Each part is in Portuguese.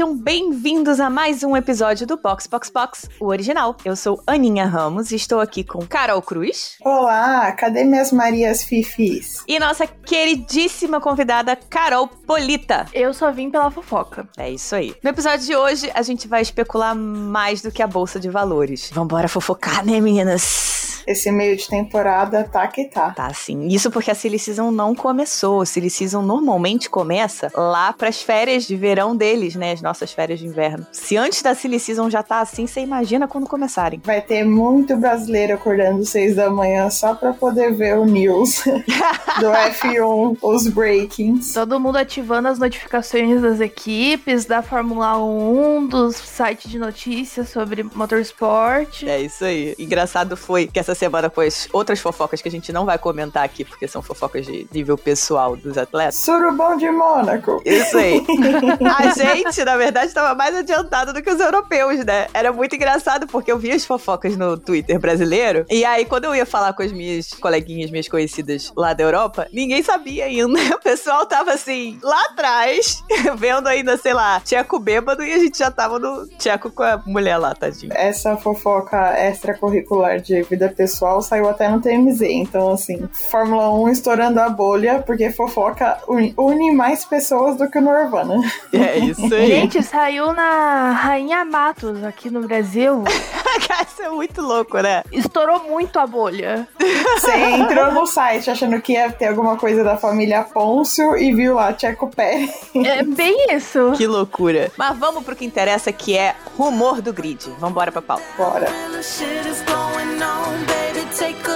sejam bem-vindos a mais um episódio do Box Box Box, o original. Eu sou Aninha Ramos e estou aqui com Carol Cruz. Olá, cadê minhas Marias Fifis? E nossa queridíssima convidada Carol Polita. Eu só vim pela fofoca. É isso aí. No episódio de hoje, a gente vai especular mais do que a bolsa de valores. Vambora fofocar, né, meninas? Esse meio de temporada tá que tá. Tá, sim. Isso porque a Silly Season não começou. A Silly Season normalmente começa lá pras férias de verão deles, né? As nossas férias de inverno. Se antes da Silly Season já tá assim, você imagina quando começarem. Vai ter muito brasileiro acordando seis da manhã só pra poder ver o news do F1, os breakings. Todo mundo ativando as notificações das equipes, da Fórmula 1, dos sites de notícias sobre motorsport. É isso aí. Engraçado foi que essa essa semana com as outras fofocas que a gente não vai comentar aqui, porque são fofocas de nível pessoal dos atletas. Surubão de Mônaco. Isso aí. a gente, na verdade, estava mais adiantado do que os europeus, né? Era muito engraçado, porque eu via as fofocas no Twitter brasileiro, e aí quando eu ia falar com as minhas coleguinhas, minhas conhecidas lá da Europa, ninguém sabia ainda. O pessoal tava assim, lá atrás, vendo ainda, sei lá, Tcheco bêbado, e a gente já tava no Tcheco com a mulher lá, tadinho. Essa fofoca extracurricular de vida pessoal saiu até no TMZ. Então, assim, Fórmula 1 estourando a bolha, porque fofoca une mais pessoas do que o Norvana. É isso aí. Gente, saiu na Rainha Matos aqui no Brasil. Isso é muito louco, né? Estourou muito a bolha. Você entrou no site achando que ia ter alguma coisa da família Pôncio e viu lá Tcheco Pérez. É bem isso. Que loucura. Mas vamos pro que interessa, que é rumor do grid. Vambora pra pauta. Bora. take a look take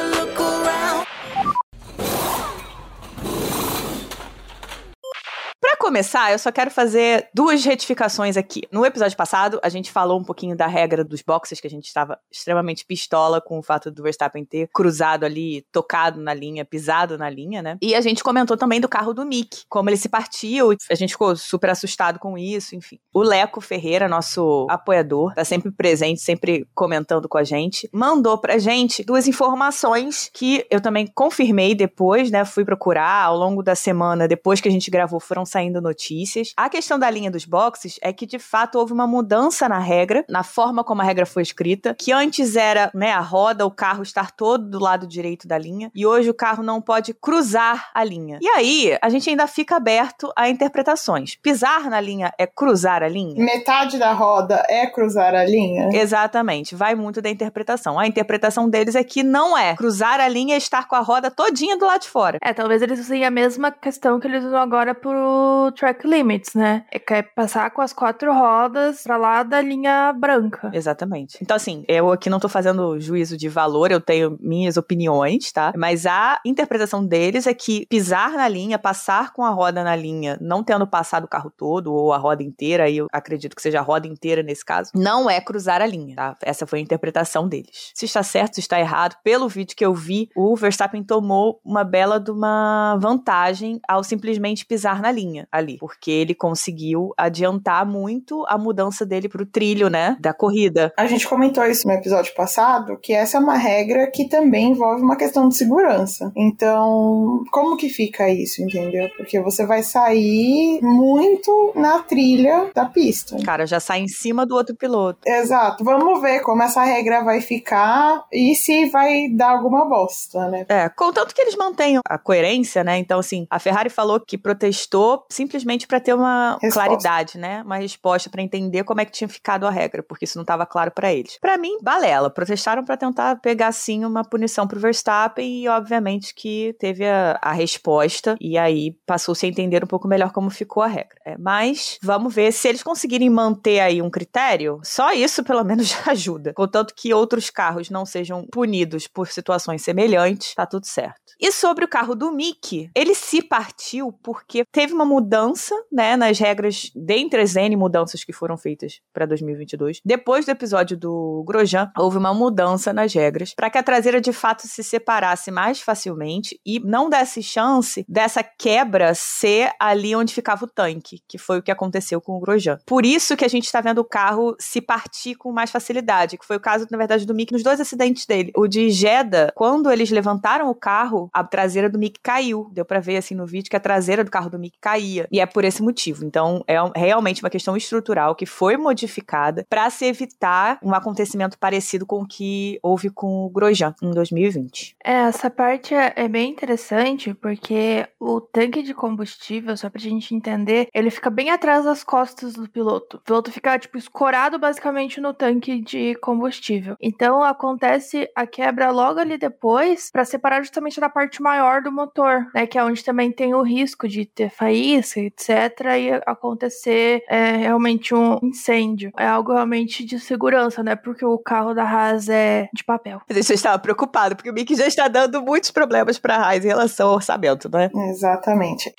Para começar, eu só quero fazer duas retificações aqui. No episódio passado, a gente falou um pouquinho da regra dos boxes, que a gente estava extremamente pistola com o fato do Verstappen ter cruzado ali, tocado na linha, pisado na linha, né? E a gente comentou também do carro do Mick, como ele se partiu, a gente ficou super assustado com isso, enfim. O Leco Ferreira, nosso apoiador, tá sempre presente, sempre comentando com a gente, mandou pra gente duas informações que eu também confirmei depois, né? Fui procurar ao longo da semana, depois que a gente gravou, foram saindo notícias. A questão da linha dos boxes é que de fato houve uma mudança na regra, na forma como a regra foi escrita, que antes era, né, a roda, o carro estar todo do lado direito da linha, e hoje o carro não pode cruzar a linha. E aí, a gente ainda fica aberto a interpretações. Pisar na linha é cruzar a linha? Metade da roda é cruzar a linha? Exatamente, vai muito da interpretação. A interpretação deles é que não é. Cruzar a linha é estar com a roda todinha do lado de fora. É, talvez eles usem a mesma questão que eles usam agora pro track limits, né? É que é passar com as quatro rodas pra lá da linha branca. Exatamente. Então, assim, eu aqui não tô fazendo juízo de valor, eu tenho minhas opiniões, tá? Mas a interpretação deles é que pisar na linha, passar com a roda na linha, não tendo passado o carro todo ou a roda inteira, aí eu acredito que seja a roda inteira nesse caso, não é cruzar a linha, tá? Essa foi a interpretação deles. Se está certo, se está errado, pelo vídeo que eu vi, o Verstappen tomou uma bela de uma vantagem ao simplesmente pisar na linha linha ali, porque ele conseguiu adiantar muito a mudança dele pro trilho, né, da corrida. A gente comentou isso no episódio passado, que essa é uma regra que também envolve uma questão de segurança. Então, como que fica isso, entendeu? Porque você vai sair muito na trilha da pista. Cara, já sai em cima do outro piloto. Exato. Vamos ver como essa regra vai ficar e se vai dar alguma bosta, né? É, contanto que eles mantenham a coerência, né? Então, assim, a Ferrari falou que protestou simplesmente para ter uma resposta. claridade, né? Uma resposta para entender como é que tinha ficado a regra, porque isso não estava claro para eles. Para mim, balela. Protestaram para tentar pegar sim uma punição pro Verstappen e obviamente que teve a, a resposta e aí passou-se a entender um pouco melhor como ficou a regra. É, mas vamos ver se eles conseguirem manter aí um critério, só isso pelo menos já ajuda. Contanto que outros carros não sejam punidos por situações semelhantes, tá tudo certo. E sobre o carro do Mickey, ele se partiu porque teve uma mudança, né, nas regras, dentre as N mudanças que foram feitas para 2022. Depois do episódio do Grosjean, houve uma mudança nas regras para que a traseira de fato se separasse mais facilmente e não desse chance dessa quebra ser ali onde ficava o tanque, que foi o que aconteceu com o Grosjean. Por isso que a gente está vendo o carro se partir com mais facilidade, que foi o caso, na verdade, do Mick nos dois acidentes dele. O de Jeddah, quando eles levantaram o carro, a traseira do Mick caiu. Deu para ver assim no vídeo que a traseira do carro do Mick caía. Dia. E é por esse motivo. Então, é realmente uma questão estrutural que foi modificada para se evitar um acontecimento parecido com o que houve com o Grosjean em 2020. É, essa parte é, é bem interessante porque o tanque de combustível, só pra gente entender, ele fica bem atrás das costas do piloto. O piloto fica, tipo, escorado basicamente no tanque de combustível. Então acontece a quebra logo ali depois para separar justamente da parte maior do motor, né? Que é onde também tem o risco de ter faísca, etc. E acontecer é, realmente um incêndio. É algo realmente de segurança, né? Porque o carro da Haas é de papel. Mas eu estava preocupado, porque o Mick já está dando muitos problemas para a Haas em relação ao orçamento, né? Exatamente.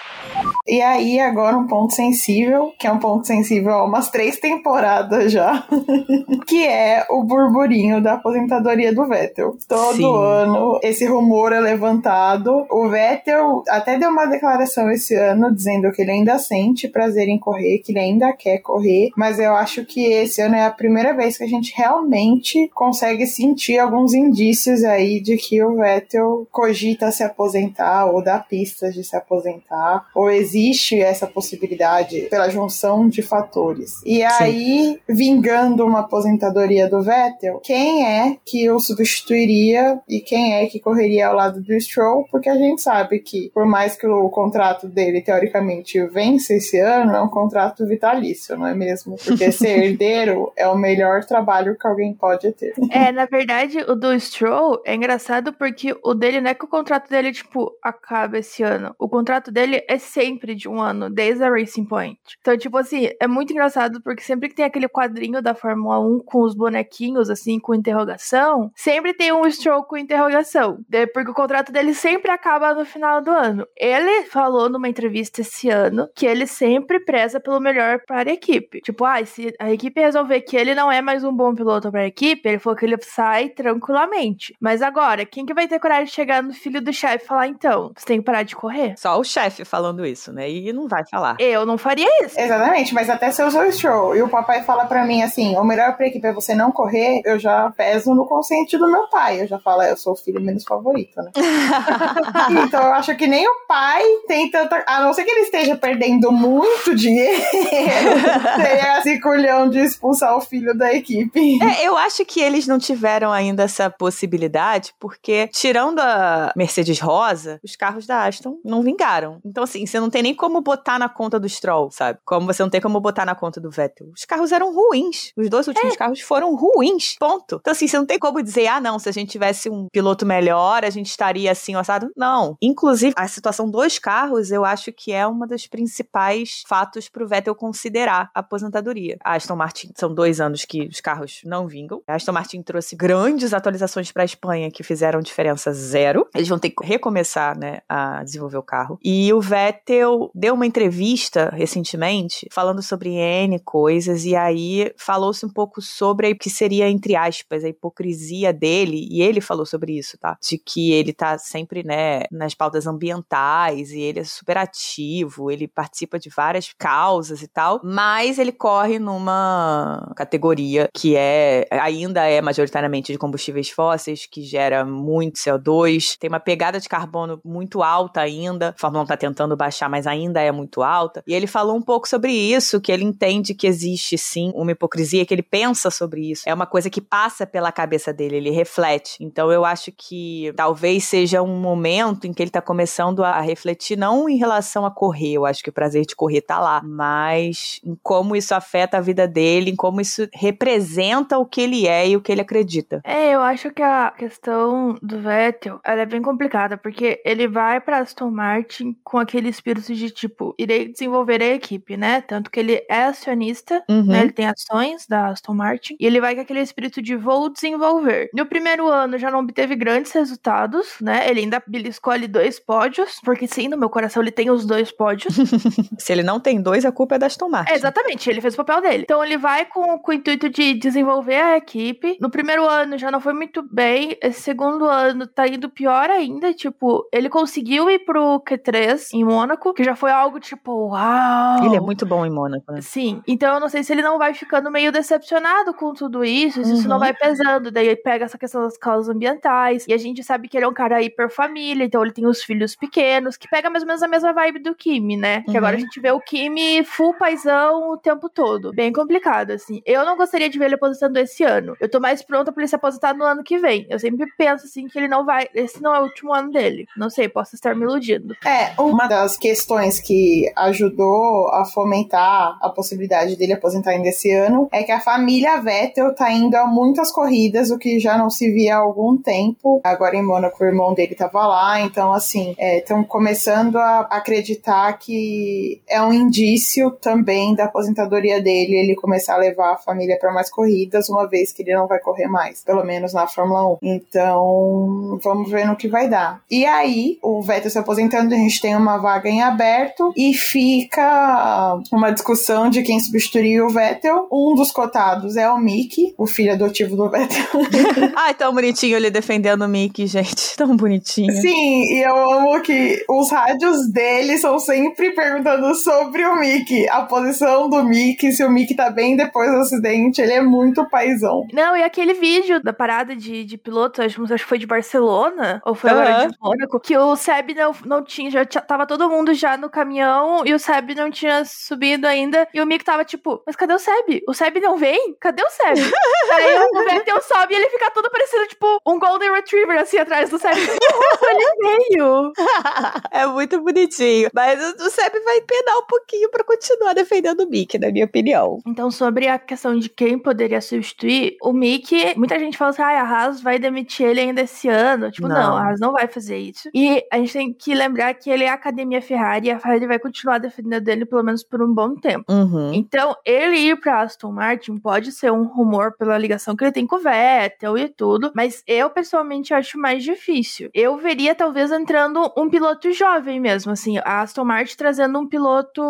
E aí, agora um ponto sensível, que é um ponto sensível há umas três temporadas já, que é o burburinho da aposentadoria do Vettel. Todo Sim. ano esse rumor é levantado. O Vettel até deu uma declaração esse ano dizendo que ele ainda sente prazer em correr, que ele ainda quer correr, mas eu acho que esse ano é a primeira vez que a gente realmente consegue sentir alguns indícios aí de que o Vettel cogita se aposentar ou dá pistas de se aposentar, ou existe essa possibilidade pela junção de fatores. E aí, vingando uma aposentadoria do Vettel, quem é que o substituiria e quem é que correria ao lado do Stroll? Porque a gente sabe que, por mais que o contrato dele teoricamente vence esse ano, é um contrato vitalício, não é mesmo? Porque ser herdeiro é o melhor trabalho que alguém pode ter. É, na verdade, o do Stroll é engraçado porque o dele não é que o contrato dele, tipo, acaba esse ano. O contrato dele é sempre de um ano, desde a Racing Point. Então, tipo assim, é muito engraçado porque sempre que tem aquele quadrinho da Fórmula 1 com os bonequinhos, assim, com interrogação, sempre tem um Stroll com interrogação. Porque o contrato dele sempre acaba no final do ano. Ele falou numa entrevista esse ano que ele sempre preza pelo melhor para a equipe. Tipo, ah, se a equipe resolver que ele não é mais um bom piloto para a equipe, ele falou que ele sai tranquilamente. Mas agora, quem que vai ter coragem de chegar no filho do chefe e falar, então, você tem que parar de correr? Só o chefe falando isso, né? E não vai falar. Eu não faria isso. Exatamente, mas até se eu sou o Stroll e o papai fala pra mim assim, o melhor pra equipe é você não correr, eu já peso no consciente do meu pai. Eu já falo, "É, eu sou o filho menos favorito, né? então eu acho que nem o pai tem tanta. A não ser que ele esteja perdendo muito dinheiro, tem esse culhão de expulsar o filho da equipe. É, eu acho que eles não tiveram ainda essa possibilidade, porque, tirando a Mercedes Rosa, os carros da Aston não vingaram. Então, assim, você não tem nem como botar na conta do Stroll, sabe? Como você não tem como botar na conta do Vettel. Os carros eram ruins. Os dois últimos carros foram ruins. Ponto. Então, assim, você não tem como dizer, ah, não, se a gente tivesse um piloto melhor, a gente estaria assim, assado. Não. Inclusive, a situação dos carros, eu acho que é uma dos principais fatos pro Vettel considerar a aposentadoria. A Aston Martin, são dois anos que os carros não vingam. A Aston Martin trouxe grandes atualizações para a Espanha que fizeram diferença zero. Eles vão ter que recomeçar, né, a desenvolver o carro. E o Vettel deu uma entrevista recentemente falando sobre N coisas e aí falou-se um pouco sobre o que seria entre aspas a hipocrisia dele e ele falou sobre isso, tá? De que ele tá sempre, né, nas pautas ambientais e ele é super ativo, ele participa de várias causas e tal, mas ele corre numa categoria que é ainda é majoritariamente de combustíveis fósseis, que gera muito CO2, tem uma pegada de carbono muito alta ainda. A Fórmula 1 tá tentando baixar, mas ainda é muito alta. E ele falou um pouco sobre isso, que ele entende que existe sim uma hipocrisia, que ele pensa sobre isso. É uma coisa que passa pela cabeça dele, ele reflete. Então eu acho que talvez seja um momento em que ele tá começando a refletir não em relação a correr, eu acho que o prazer de correr tá lá, mas em como isso afeta a vida dele, em como isso representa o que ele é e o que ele acredita. É, eu acho que a questão do Vettel ela é bem complicada, porque ele vai pra Aston Martin com aquele espírito de tipo, irei desenvolver a equipe, né? Tanto que ele é acionista, Uhum. né? Ele tem ações da Aston Martin, e ele vai com aquele espírito de vou desenvolver. No primeiro ano já não obteve grandes resultados, né? Ele ainda beliscou ali dois pódios, porque sim, no meu coração ele tem os dois pódios. Se ele não tem dois, a culpa é da Aston Martin. É, exatamente, ele fez o papel dele. Então ele vai com, com o intuito de desenvolver a equipe. No primeiro ano já não foi muito bem. Esse segundo ano tá indo pior ainda. Tipo, ele conseguiu ir pro Q3 em Mônaco, que já foi algo tipo, uau! Ele é muito bom em Mônaco, né? Sim, então eu não sei se ele não vai ficando meio decepcionado com tudo isso, se isso não Uhum. vai pesando. Daí ele pega essa questão das causas ambientais. E a gente sabe que ele é um cara hiper família, então ele tem os filhos pequenos, que pega mais ou menos a mesma vibe do Kimi. Kimi, né? Que Uhum. agora a gente vê o Kimi full paizão o tempo todo. Bem complicado, assim. Eu não gostaria de ver ele aposentando esse ano. Eu tô mais pronta pra ele se aposentar no ano que vem. Eu sempre penso, assim, que ele não vai. Esse não é o último ano dele. Não sei, posso estar me iludindo. É, uma das questões que ajudou a fomentar a possibilidade dele aposentar ainda esse ano é que a família Vettel tá indo a muitas corridas, o que já não se via há algum tempo. Agora em Mônaco o irmão dele tava lá, então assim, estão começando a acreditar que é um indício também da aposentadoria dele, ele começar a levar a família para mais corridas, uma vez que ele não vai correr mais, pelo menos na Fórmula 1. Então, vamos ver no que vai dar. E aí, o Vettel se aposentando, a gente tem uma vaga em aberto e fica uma discussão de quem substituiria o Vettel. Um dos cotados é o Mickey, o filho adotivo do Vettel. Ai, tão bonitinho ele defendendo o Mickey, gente. Tão bonitinho. Sim, e eu amo que os rádios dele são sempre perguntando sobre o Mickey, a posição do Mickey, se o Mickey tá bem depois do acidente. Ele é muito paizão. Não, e aquele vídeo da parada de, de piloto, acho, acho que foi de Barcelona, ou foi agora Aham. de Mônaco, que o Seb não, não tinha, já tava todo mundo já no caminhão e o Seb não tinha subido ainda. E o Mick tava tipo, mas cadê o Seb? O Seb não vem? Cadê o Seb? Aí o Vettel sobe e ele fica todo parecendo tipo um Golden Retriever assim atrás do Seb. ele veio. é muito bonitinho. Mas o Seb vai penar um pouquinho pra continuar defendendo o Mickey, na minha opinião. Então, sobre a questão de quem poderia substituir, o Mickey, muita gente fala assim, ah, a Haas vai demitir ele ainda esse ano. Tipo, não. Não. a Haas não vai fazer isso. E a gente tem que lembrar que ele é a academia Ferrari e a Ferrari vai continuar defendendo dele pelo menos por um bom tempo. Uhum. Então, ele ir pra Aston Martin pode ser um rumor pela ligação que ele tem com o Vettel e tudo, mas eu pessoalmente acho mais difícil. Eu veria talvez entrando um piloto jovem mesmo, assim, a Aston Martin trazendo um piloto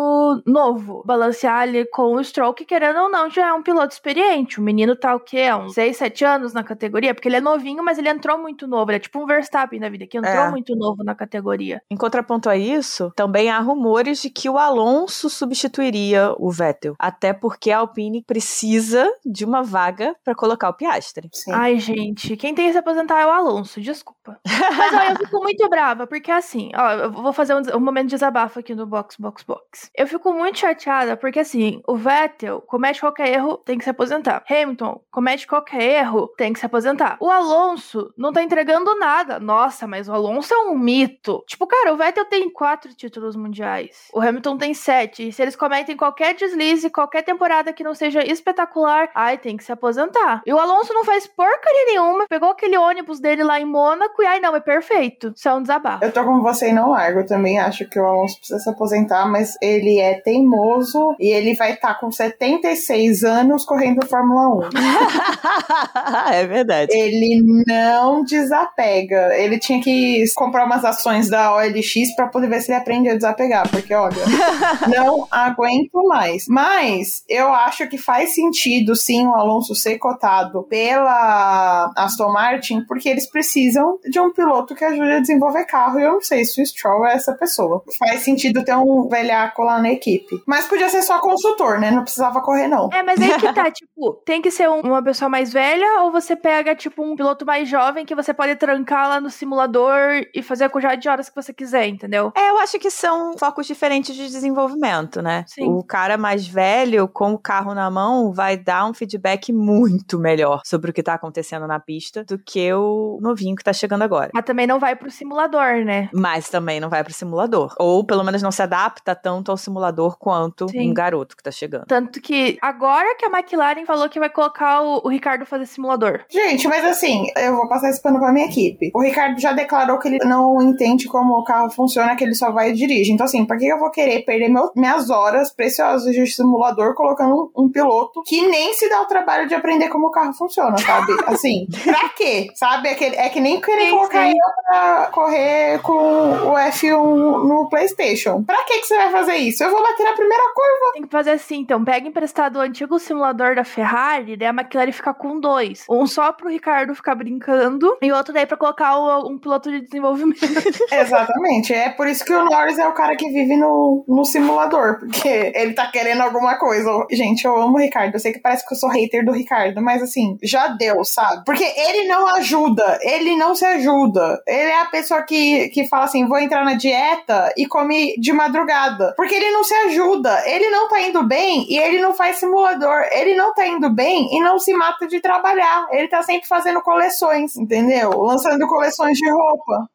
novo, balancear ali com o Stroll, que querendo ou não já é um piloto experiente. O menino tá o quê? Uns 6, 7 anos na categoria, porque ele é novinho, mas ele entrou muito novo, ele é tipo um Verstappen da vida, que entrou É. muito novo na categoria. Em contraponto a isso, também há rumores de que o Alonso substituiria o Vettel. Até porque a Alpine precisa de uma vaga pra colocar o Piastri. Sim. Ai, gente, quem tem que se aposentar é o Alonso, desculpa. Mas ó, eu fico muito brava, porque assim, ó, eu vou fazer um, um momento de desabafo aqui no Box, Box, Box. Eu fico muito chateada, porque assim, o Vettel comete qualquer erro, tem que se aposentar. Hamilton comete qualquer erro, tem que se aposentar. O Alonso não tá entregando nada. Nossa, mas o Alonso é um mito. Tipo, cara, o Vettel tem quatro títulos mundiais. O Hamilton tem sete. E se eles cometem qualquer deslize, qualquer temporada que não seja espetacular, ai, tem que se aposentar. E o Alonso não faz porcaria nenhuma, pegou aquele ônibus dele lá em Mônaco e ai, não, é perfeito. Isso é um desabafo. Eu tô com você e não largo. Eu também acho que o Alonso precisa se aposentar, mas ele é teimoso e ele vai estar com 76 anos correndo Fórmula 1. é verdade. Ele não desapega. Ele tinha que comprar umas ações da OLX pra poder ver se ele aprende a desapegar, porque olha, não aguento mais. Mas eu acho que faz sentido sim o Alonso ser cotado pela Aston Martin, porque eles precisam de um piloto que ajude a desenvolver carro. E eu não sei se o Stroll é essa pessoa. Faz sentido ter um velhaco lá na equipe. Mas podia ser só consultor, né? Não precisava correr, não. É, mas aí que tá, tipo, tem que ser um- uma pessoa mais velha ou você pega, tipo, um piloto mais jovem que você pode trancar lá no simulador e fazer a quantidade de horas que você quiser, entendeu? É, eu acho que são focos diferentes de desenvolvimento, né? Sim. O cara mais velho, com o carro na mão, vai dar um feedback muito melhor sobre o que tá acontecendo na pista do que o novinho que tá chegando agora. Mas também não vai pro simulador, né? Mas também não vai pro simulador. Ou pelo menos não se adapta tanto ao simulador quanto Sim. um garoto que tá chegando. Tanto que agora que a McLaren falou que vai colocar o, o Ricardo fazer simulador. Gente, mas assim, eu vou passar esse pano pra minha equipe. O Ricardo já declarou que ele não entende como o carro funciona, que ele só vai e dirige. Então, assim, por que eu vou querer perder meu- minhas horas preciosas de simulador colocando um, um piloto que nem se dá o trabalho de aprender como o carro funciona, sabe? Assim, pra quê? Sabe? É que, é que nem querer colocar eu pra correr com o F1 no PlayStation. Pra que, que você vai fazer isso? Eu vou bater na primeira curva. Tem que fazer assim, então. Pega emprestado o antigo simulador da Ferrari, daí a McLaren fica com dois. Um só pro Ricardo ficar brincando e outro daí pra colocar o- um piloto de desenvolvimento. Exatamente. É por isso que o Norris é o cara que vive no, no simulador, porque ele tá querendo alguma coisa. Gente, eu amo o Ricardo. Eu sei que parece que eu sou hater do Ricardo, mas assim, já deu, sabe? Porque ele não ajuda, ele não se ajuda. Ele é a pessoa que, que fala assim: vou entrar na dieta e come de madrugada. Porque ele não se ajuda. Ele não tá indo bem e ele não faz simulador. Ele não tá indo bem e não se mata de trabalhar. Ele tá sempre fazendo coleções, entendeu? Lançando coleções de roupa.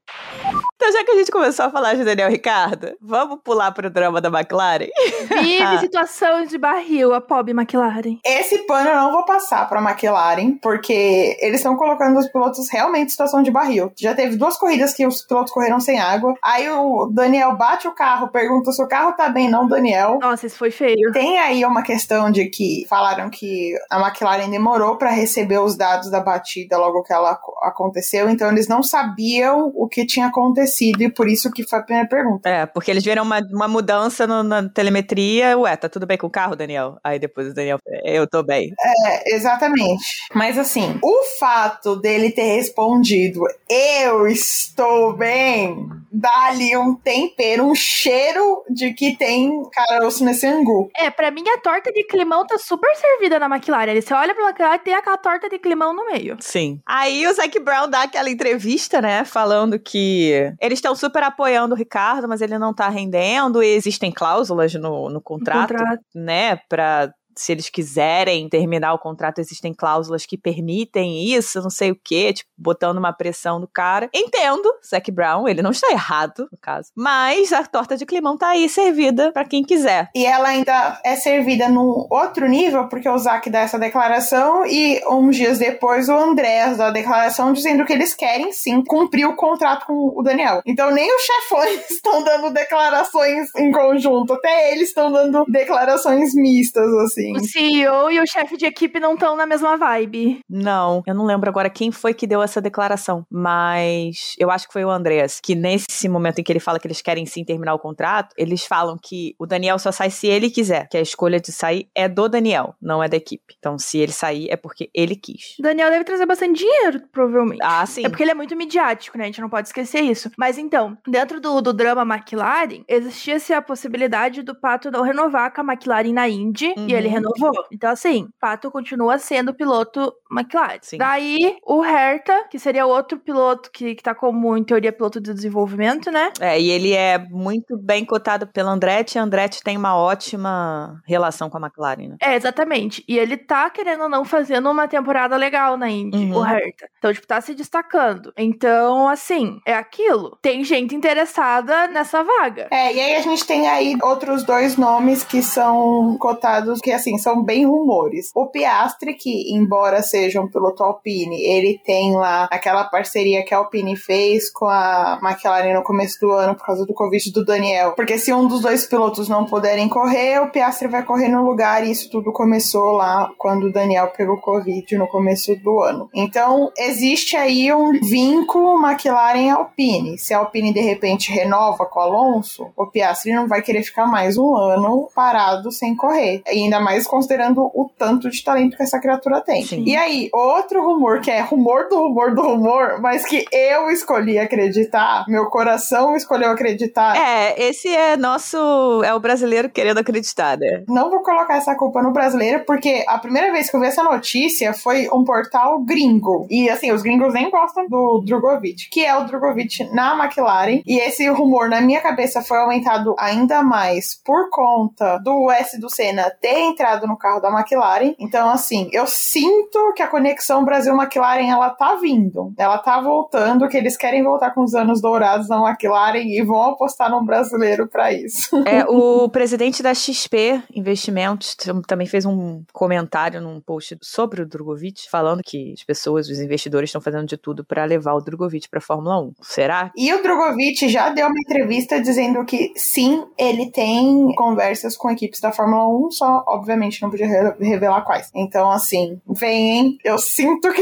Então, já que a gente começou a falar de Daniel Ricardo, vamos pular pro drama da McLaren? Vive situação de barril, a pobre McLaren. Esse pano eu não vou passar pra McLaren, porque eles estão colocando os pilotos realmente em situação de barril. Já teve duas corridas que os pilotos correram sem água. Aí o Daniel bate o carro, pergunta se o carro tá bem, não, Daniel. Nossa, isso foi feio. Tem aí uma questão de que falaram que a McLaren demorou para receber os dados da batida logo que ela aconteceu, então eles não sabiam o que tinha acontecido e por isso que foi a primeira pergunta. É, porque eles viram uma, uma mudança no, na telemetria. Ué, tá tudo bem com o carro, Daniel? Aí depois o Daniel, eu tô bem. É, exatamente. Mas assim, o fato dele ter respondido eu estou bem, dá ali um tempero, um cheiro de que tem caroço nesse angu. É, pra mim a torta de climão tá super servida na McLaren. Você olha pra McLaren e tem aquela torta de climão no meio. Sim. Aí o Zac Brown dá aquela entrevista, né, falando que eles estão super apoiando o Ricardo, mas ele não tá rendendo e existem cláusulas no, no contrato, contrato. né, pra se eles quiserem terminar o contrato, existem cláusulas que permitem isso, não sei o quê, tipo, botando uma pressão no cara. Entendo, Zac Brown, ele não está errado, no caso. Mas a torta de climão tá aí servida pra quem quiser. E ela ainda é servida num outro nível, porque o Zac dá essa declaração e uns dias depois o Andrés dá a declaração dizendo que eles querem sim cumprir o contrato com o Daniel. Então nem os chefões estão dando declarações em conjunto, até eles estão dando declarações mistas, assim. O CEO e o chefe de equipe não estão na mesma vibe. Não, eu não lembro agora quem foi que deu essa declaração, mas eu acho que foi o Andreas, que nesse momento em que ele fala que eles querem sim terminar o contrato, eles falam que o Daniel só sai se ele quiser, que a escolha de sair é do Daniel, não é da equipe. Então, se ele sair, é porque ele quis. O Daniel deve trazer bastante dinheiro, provavelmente. Ah, sim. É porque ele é muito midiático, né? A gente não pode esquecer isso. Mas então, dentro do, do drama McLaren, existia-se a possibilidade do Pato não renovar com a McLaren na Indy, Uhum. e ele renovou. Então, assim, Pato continua sendo piloto McLaren. Sim. Daí, o Herta, que seria outro piloto que, que tá como, em teoria, piloto de desenvolvimento, né? É, e ele é muito bem cotado pelo Andretti, e Andretti tem uma ótima relação com a McLaren, né? É, exatamente. E ele tá, querendo ou não, fazendo uma temporada legal na Indy, Uhum. o Herta. Então, tipo, tá se destacando. Então, assim, é aquilo. Tem gente interessada nessa vaga. É, e aí a gente tem aí outros dois nomes que são cotados, que assim, são bem rumores. O Piastri, que embora seja um piloto Alpine, ele tem lá aquela parceria que a Alpine fez com a McLaren no começo do ano por causa do Covid do Daniel. Porque se um dos dois pilotos não puderem correr, o Piastri vai correr no lugar e isso tudo começou lá quando o Daniel pegou Covid no começo do ano. Então, existe aí um vínculo McLaren-Alpine. Se a Alpine de repente renova com o Alonso, o Piastri não vai querer ficar mais um ano parado sem correr. Ainda mais considerando o tanto de talento que essa criatura tem. Sim. E aí, outro rumor, que é rumor do rumor do rumor, mas que eu escolhi acreditar, meu coração escolheu acreditar. É, esse é nosso. É o brasileiro querendo acreditar, né? Não vou colocar essa culpa no brasileiro, porque a primeira vez que eu vi essa notícia foi um portal gringo. E assim, os gringos nem gostam do Drogovic, que é o Drogovic na McLaren. E esse rumor na minha cabeça foi aumentado ainda mais por conta do S do Senna ter entrado no carro da McLaren. Então, assim, eu sinto que a conexão Brasil-McLaren ela tá vindo. Ela tá voltando, que eles querem voltar com os anos dourados na McLaren e vão apostar num brasileiro pra isso. É, o presidente da XP Investimentos tam- também fez um comentário num post sobre o Drogovic, falando que as pessoas, os investidores, estão fazendo de tudo para levar o Drogovic para Fórmula 1. Será? E o Drogovic já deu uma entrevista dizendo que sim, ele tem conversas com equipes da Fórmula 1, só obviamente não podia re- revelar quais. Então, assim, vem, hein? Eu sinto que.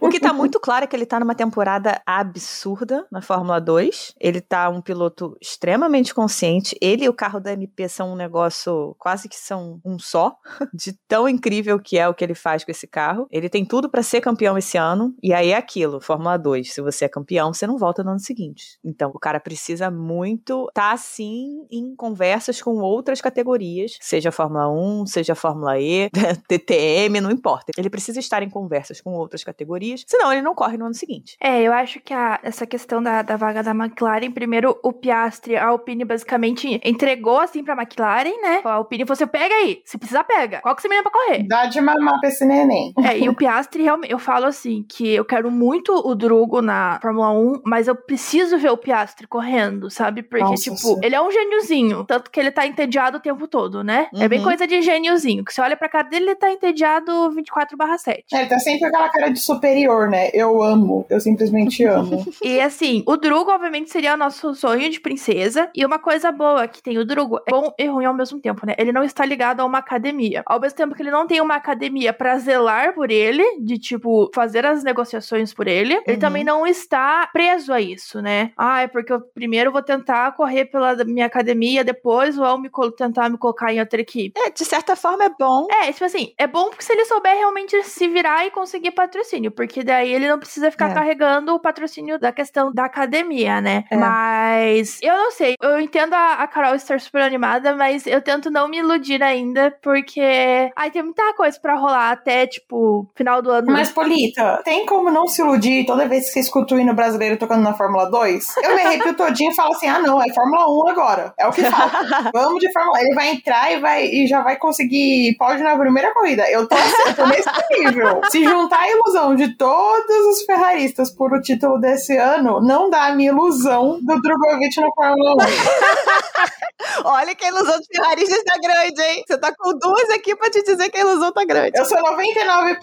O que tá muito claro é que ele tá numa temporada absurda na Fórmula 2. Ele tá um piloto extremamente consciente. Ele e o carro da MP são um negócio quase que são um só, de tão incrível que é o que ele faz com esse carro. Ele tem tudo pra ser campeão esse ano. E aí é aquilo, Fórmula 2. Se você é campeão, você não volta no ano seguinte. Então, o cara precisa muito tá assim em conversas com outras categorias, seja Fórmula 1, seja Fórmula E, TTM, não importa. Ele precisa estar em conversas com outras categorias, senão ele não corre no ano seguinte. É, eu acho que a, essa questão da, da vaga da McLaren, primeiro o Piastri, a Alpine basicamente entregou assim pra McLaren, né? A Alpine falou: você pega aí, se precisar, pega. Qual que você menina pra correr? Dá de mamar pra esse neném. É, e o Piastri, realmente, eu falo assim, que eu quero muito o Drugo na Fórmula 1, mas eu preciso ver o Piastri correndo, sabe? Porque, Nossa, tipo, sim. ele é um gêniozinho. Tanto que ele tá entediado o tempo todo, né? É bem Uhum. coisa de gêniozinho. Que você olha pra cara dele, ele tá entediado 24 7. Ele tá sempre aquela cara de superior, né? Eu amo. Eu simplesmente amo. E assim, o Drugo, obviamente, seria o nosso sonho de princesa. E uma coisa boa que tem o Drugo é bom e ruim ao mesmo tempo, né? Ele não está ligado a uma academia. Ao mesmo tempo que ele não tem uma academia pra zelar por ele, de tipo, fazer as negociações por ele, ele Uhum. também não está preso a isso, né? Ah, é porque eu primeiro vou tentar correr pela minha academia, depois vou me tentar me colocar em outra equipe. É, de certa forma é bom. É, tipo assim, é bom porque se ele souber realmente se virar e conseguir patrocínio, porque daí ele não precisa ficar É. carregando o patrocínio da questão da academia, né? É. Mas eu não sei, eu entendo a, a Carol estar super animada, mas eu tento não me iludir ainda, porque ai, tem muita coisa pra rolar até, tipo, final do ano. Mas, Polita, tem como não se iludir toda vez que você escuta o hino brasileiro tocando na Fórmula 2? Eu me arrepio todinho e falo assim: ah, não, é Fórmula 1 agora. É o que falta. Vamos de Fórmula 1. Ele vai entrar e, vai, e já vai conseguir pódio na primeira corrida. Eu tô, eu tô nesse nível. Se juntar a ilusão de todos os ferraristas por o título desse ano, não dá a minha ilusão do Drogovic na Fórmula 1. Olha que a ilusão dos ferraristas tá grande, hein? Você tá com duas aqui pra te dizer que a ilusão tá grande. Eu sou 99%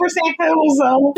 ilusão.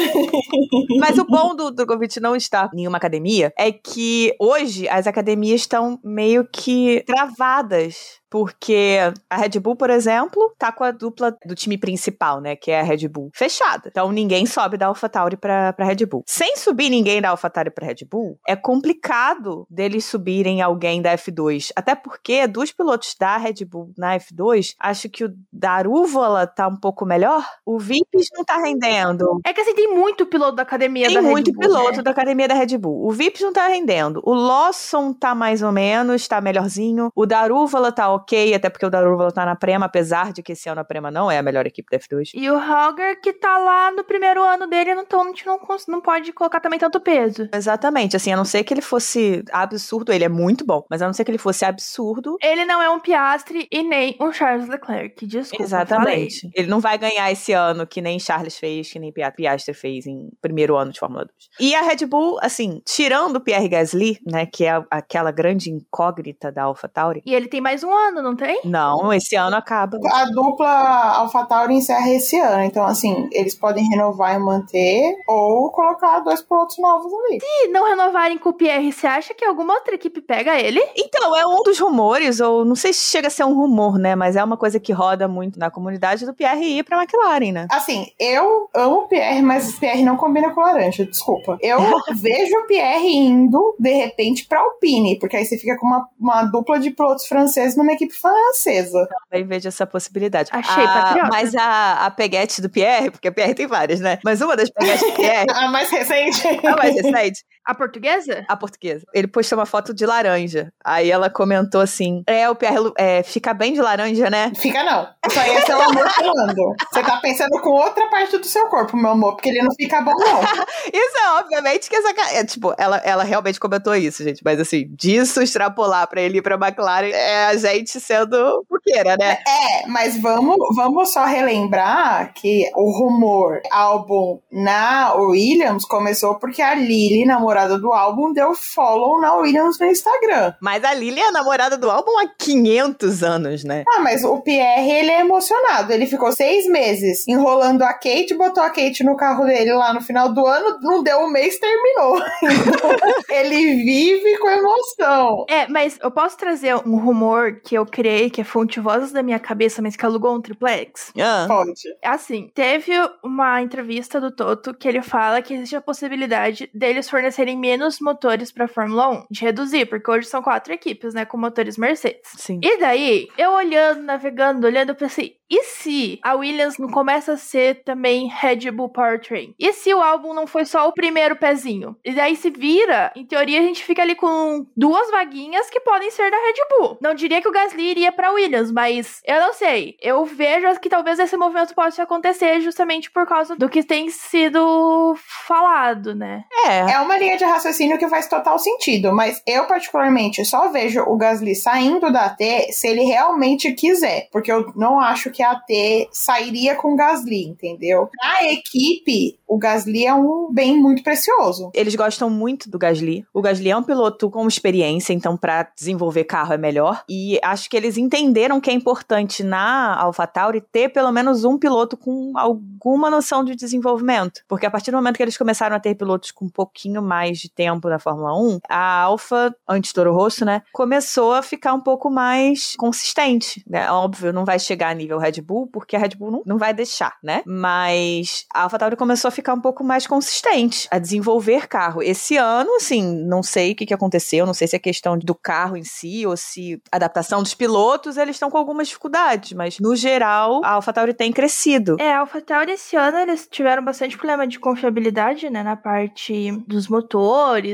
Mas o bom do Drogovic não estar em uma academia é que hoje as academias estão meio que travadas. Porque a Red Bull, por exemplo, tá com a dupla do time principal, né? Que é a Red Bull fechada. Então ninguém sobe da AlphaTauri pra, pra Red Bull. Sem subir ninguém da AlphaTauri pra Red Bull, é complicado deles subirem alguém da F2. Até porque dos pilotos da Red Bull na F2, acho que o Darúvola tá um pouco melhor. O Vips não tá rendendo. É que assim, tem muito piloto da academia Tem da Red muito Bull, piloto né? da academia da Red Bull. O Vips não tá rendendo. O Lawson tá mais ou menos, tá melhorzinho. O Darúvala tá ok, até porque o Darúvala tá na Prema, apesar de que esse ano a Prema não é a melhor equipe da F2. E o Hauger, que tá lá no primeiro ano dele, então a gente não, não pode colocar também tanto peso. Exatamente, assim, a não ser que ele fosse absurdo, ele é muito bom, mas a não ser que ele fosse absurdo. Ele não é um Piastre e nem um Charles Leclerc, desculpa. falei. Exatamente. Ele não vai ganhar esse ano que nem Charles fez, que nem Pia- Piastri fez em primeiro ano de Fórmula 2. E a Red Bull, assim, tirando o Pierre Gasly, né, que é aquela grande incógnita da AlphaTauri, E ele tem mais um ano, não tem? não, esse ano acaba. A dupla AlphaTauri encerra esse ano, então assim, eles podem renovar e manter ou colocar dois pilotos novos ali. Se não renovarem com o Pierre, você acha que alguma outra equipe pega ele? Então, é um dos rumores, ou não sei se chega a ser um rumor, né? Mas é uma coisa que roda muito na comunidade do Pierre ir pra McLaren, né? Assim, eu amo o Pierre, mas o Pierre não combina com laranja, desculpa. Eu vejo o Pierre indo, de repente, pra Alpine, porque aí você fica com uma, uma dupla de pilotos franceses numa equipe francesa. Também vejo essa possibilidade. Achei a, patriota. Mas a, a peguete do Pierre, porque a Pierre tem várias, né? Mas uma das peguetes do Pierre, A mais recente. a mais recente, A portuguesa? a portuguesa, ele postou uma foto de laranja. Aí ela comentou assim: É, o Pierre é, fica bem de laranja, né? Fica não. Isso aí é seu amor falando. Você tá pensando com outra parte do seu corpo, meu amor, porque ele não fica bom, não. Isso é obviamente que essa. É, tipo, ela, ela realmente comentou isso, gente. Mas assim, disso extrapolar pra ele ir pra McLaren é a gente sendo buqueira, né? É, mas vamos, vamos só relembrar que o rumor álbum na Williams começou porque a Lily, namorada do álbum, deu follow na Williams no Instagram. Mas a Lily é a namorada do álbum há 500 anos, né? Ah, mas o Pierre, ele é emocionado. Ele ficou seis meses enrolando a Kate, botou a Kate no carro dele lá no final do ano, não deu um mês, terminou. Então, ele vive com emoção. É, mas eu posso trazer um rumor que eu criei, que é fonte vozes da minha cabeça, mas que alugou um triplex? Ah, Pode. Assim, teve uma entrevista do Toto que ele fala que existe a possibilidade deles fornecerem terem menos motores pra Fórmula 1, de reduzir, porque hoje são quatro equipes, né, com motores Mercedes. Sim. E daí, eu olhando, navegando, olhando, eu pensei, e se a Williams não começa a ser também Red Bull Powertrain? E se o álbum não foi só o primeiro pezinho? E daí se vira, em teoria a gente fica ali com duas vaguinhas que podem ser da Red Bull. Não diria que o Gasly iria pra Williams, mas eu não sei. Eu vejo que talvez esse movimento possa acontecer justamente por causa do que tem sido falado, né? É. É uma linha de raciocínio que faz total sentido, mas eu, particularmente, só vejo o Gasly saindo da AT se ele realmente quiser, porque eu não acho que a AT sairia com o Gasly, entendeu? Na equipe, o Gasly é um bem muito precioso. Eles gostam muito do Gasly. O Gasly é um piloto com experiência, então para desenvolver carro é melhor. E acho que eles entenderam que é importante na AlphaTauri ter pelo menos um piloto com alguma noção de desenvolvimento. Porque a partir do momento que eles começaram a ter pilotos com um pouquinho mais de tempo na Fórmula 1, a Alfa, antes Toro Rosso, né, começou a ficar um pouco mais consistente. Né? Óbvio, não vai chegar a nível Red Bull, porque a Red Bull não, não vai deixar, né? Mas a AlphaTauri começou a ficar um pouco mais consistente, a desenvolver carro. Esse ano, assim, não sei o que, que aconteceu, não sei se é questão do carro em si ou se adaptação dos pilotos, eles estão com algumas dificuldades, mas no geral, a AlphaTauri tem crescido. É, a AlphaTauri esse ano eles tiveram bastante problema de confiabilidade, né, na parte dos motores,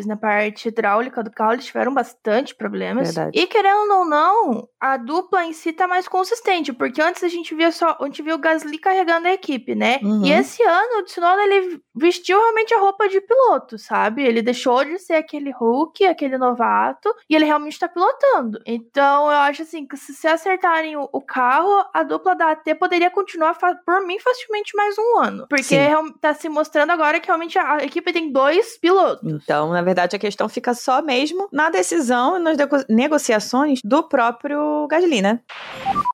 na parte hidráulica do carro, eles tiveram bastante problemas. Verdade. E querendo ou não, a dupla em si tá mais consistente, porque antes a gente via só, a gente via o Gasly carregando a equipe, né? Uhum. E esse ano o Tsunoda ele vestiu realmente a roupa de piloto, sabe? Ele deixou de ser aquele Hulk, aquele novato, e ele realmente tá pilotando. Então eu acho assim que se se acertarem o, o carro, a dupla da AT poderia continuar por mim facilmente mais um ano, porque Sim. tá se mostrando agora que realmente a equipe tem dois pilotos. Então, na verdade, a questão fica só mesmo na decisão e nas nego- negociações do próprio Gasly, né?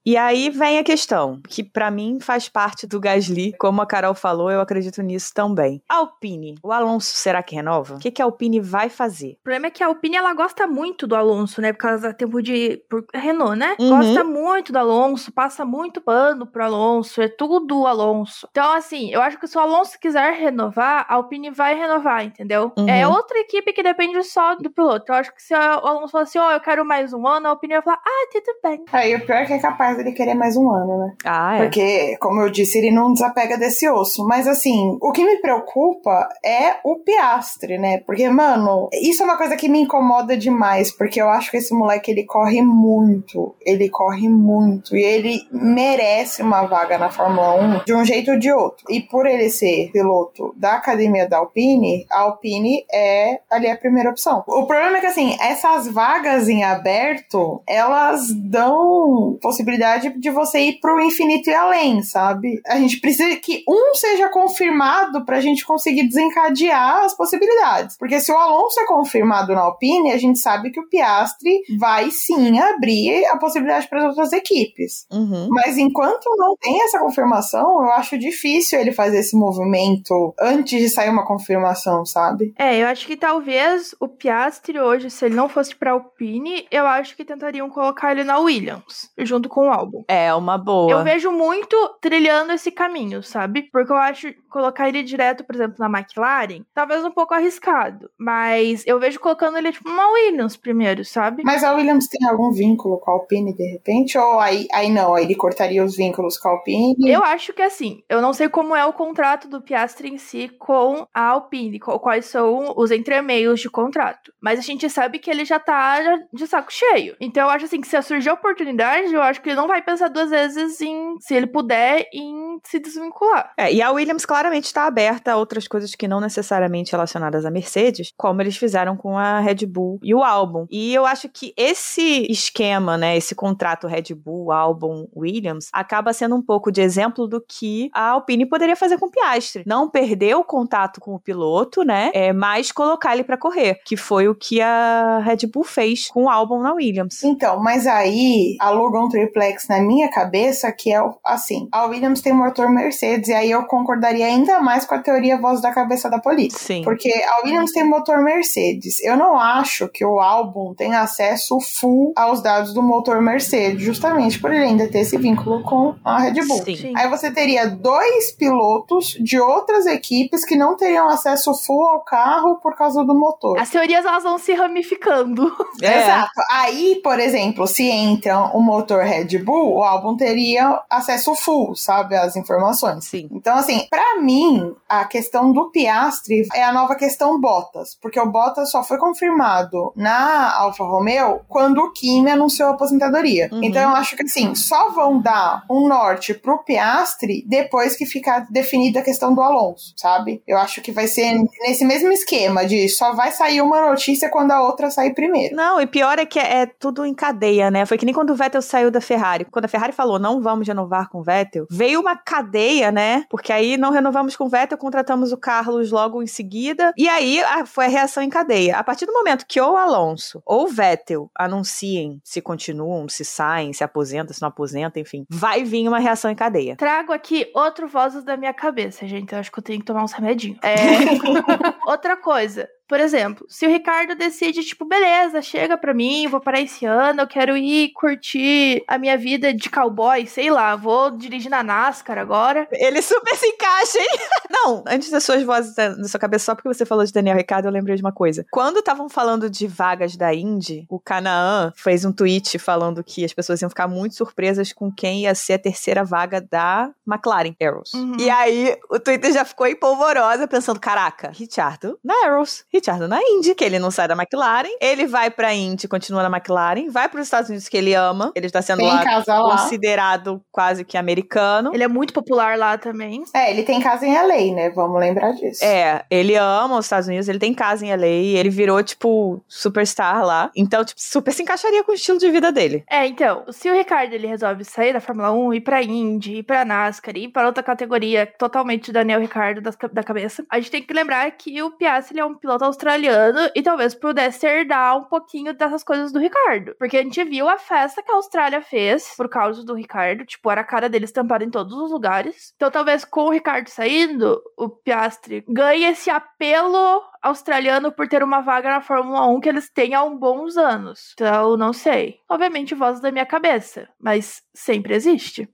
E aí vem a questão, que pra mim faz parte do Gasly, como a Carol falou, eu acredito nisso também. Alpine, o Alonso será que renova? O que, que a Alpine vai fazer? O problema é que a Alpine ela gosta muito do Alonso, né? Por causa do tempo de. Por Renault, né? Uhum. Gosta muito do Alonso, passa muito pano pro Alonso, é tudo o Alonso. Então, assim, eu acho que se o Alonso quiser renovar, a Alpine vai renovar, entendeu? Uhum. É outra equipe que depende só do piloto. Eu acho que se o Alonso falar assim, ó, eu quero mais um ano, a Alpine vai falar, ah, tudo bem. Aí o pior é que é capaz dele querer mais um ano, né? Ah, é. Porque, como eu disse, ele não desapega desse osso. Mas assim, o que me preocupa é o Piastre, né? Porque, mano, isso é uma coisa que me incomoda demais. Porque eu acho que esse moleque ele corre muito. Ele corre muito. E ele merece uma vaga na Fórmula 1 de um jeito ou de outro. E por ele ser piloto da academia da Alpine, a Alpine é ali a primeira opção. O problema é que, assim, essas vagas em aberto, elas dão possibilidade de você ir pro infinito e além, sabe? A gente precisa que um seja confirmado pra gente conseguir desencadear as possibilidades. Porque se o Alonso é confirmado na Alpine, a gente sabe que o Piastri vai sim abrir a possibilidade para as outras equipes. Uhum. Mas enquanto não tem essa confirmação, eu acho difícil ele fazer esse movimento antes de sair uma confirmação, sabe? É, eu acho que talvez o Piastri hoje, se ele não fosse pra Alpine, eu acho que tentariam colocar ele na Williams, junto com o álbum. É uma boa. Eu vejo muito trilhando esse caminho, sabe? Porque eu acho colocar ele direto, por exemplo, na McLaren, talvez um pouco arriscado. Mas eu vejo colocando ele, tipo, na Williams primeiro, sabe? Mas a Williams tem algum vínculo com a Alpine de repente? Ou aí, aí não, aí ele cortaria os vínculos com a Alpine? Eu acho que assim, eu não sei como é o contrato do Piastri em si com a Alpine, qual- quais são os entremeios de contrato. Mas a gente sabe que ele já tá de saco cheio. Então eu acho assim que se surgir a oportunidade, eu acho que ele não vai pensar duas vezes em, se ele puder, em se desvincular. É, e a Williams claramente está aberta a outras coisas que não necessariamente relacionadas à Mercedes, como eles fizeram com a Red Bull e o álbum. E eu acho que esse esquema, né, esse contrato Red Bull, álbum, Williams, acaba sendo um pouco de exemplo do que a Alpine poderia fazer com o Piastri. Não perder o contato com o piloto, né, é, mas colocar ele para correr, que foi o que a Red Bull fez com o álbum na Williams. Então, mas aí aluga um triplex na minha cabeça que é assim: a Williams tem motor Mercedes, e aí eu concordaria ainda mais com a teoria voz da cabeça da polícia. Sim. Porque a Williams tem motor Mercedes. Eu não acho que o álbum tenha acesso full aos dados do motor Mercedes, justamente por ele ainda ter esse vínculo com a Red Bull. Sim. Aí você teria dois pilotos de outras equipes que não teriam acesso full ao carro por causa do motor. As teorias elas vão se ramificando. É. Exato. Aí, por exemplo, se entra o motor Red Bull, o álbum teria acesso full, sabe, às informações. Sim. Então, assim, pra mim, a questão do Piastri é a nova questão Bottas, porque o Bottas só foi confirmado na Alfa Romeo quando o Kimi anunciou a aposentadoria. Uhum. Então, eu acho que, assim, só vão dar um norte pro Piastri depois que ficar definida a questão do Alonso, sabe? Eu acho que vai ser nesse mesmo esquema de só vai sair uma notícia quando a outra sair primeiro. Não, e pior é que é, é tudo em cadeia, né? Foi que nem quando o Vettel saiu da Ferrari. Quando a Ferrari falou não vamos renovar com o Vettel, veio uma cadeia, né? Porque aí não renovamos com o Vettel, contratamos o Carlos logo em seguida. E aí a- foi a reação em cadeia. A partir do momento que ou o Alonso ou o Vettel anunciem se continuam, se saem, se aposentam, se não aposentam, enfim, vai vir uma reação em cadeia. Trago aqui outro vozes da minha cabeça, gente. Eu acho que eu tenho que tomar uns remedinhos. É... Outra coisa. Por exemplo, se o Ricardo decide, tipo, beleza, chega pra mim, vou parar esse ano, eu quero ir curtir a minha vida de cowboy, sei lá, vou dirigir na NASCAR agora. Ele super se encaixa, hein? Não, antes das suas vozes na sua cabeça, só porque você falou de Daniel Ricardo, eu lembrei de uma coisa. Quando estavam falando de vagas da Indy, o Canaan fez um tweet falando que as pessoas iam ficar muito surpresas com quem ia ser a terceira vaga da McLaren Arrows. Uhum. E aí, o Twitter já ficou empolvorosa, pensando, caraca, Richardo na Arrows, Richardo na Indy, que ele não sai da McLaren, ele vai pra Indy, continua na McLaren, vai pros Estados Unidos que ele ama, ele está sendo lá casa lá. considerado quase que americano. Ele é muito popular lá também. É, ele tem casa em LA, né? Vamos lembrar disso. É, ele ama os Estados Unidos, ele tem casa em LA, ele virou, tipo, superstar lá. Então, tipo, super se encaixaria com o estilo de vida dele. É, então, se o Ricardo ele resolve sair da Fórmula 1, ir pra Indy, ir pra NASCAR, ir pra outra categoria totalmente Daniel Ricardo ca- da cabeça, a gente tem que lembrar que o Piastri ele é um piloto australiano e talvez pudesse herdar um pouquinho dessas coisas do Ricardo. Porque a gente viu a festa que a Austrália fez por causa do Ricardo, tipo, era a cara dele estampada em todos os lugares. Então, talvez com o Ricardo saindo, o Piastri ganhe esse apelo australiano por ter uma vaga na Fórmula 1 que eles têm há um bons anos. Então, não sei. Obviamente, voz da minha cabeça, mas sempre existe.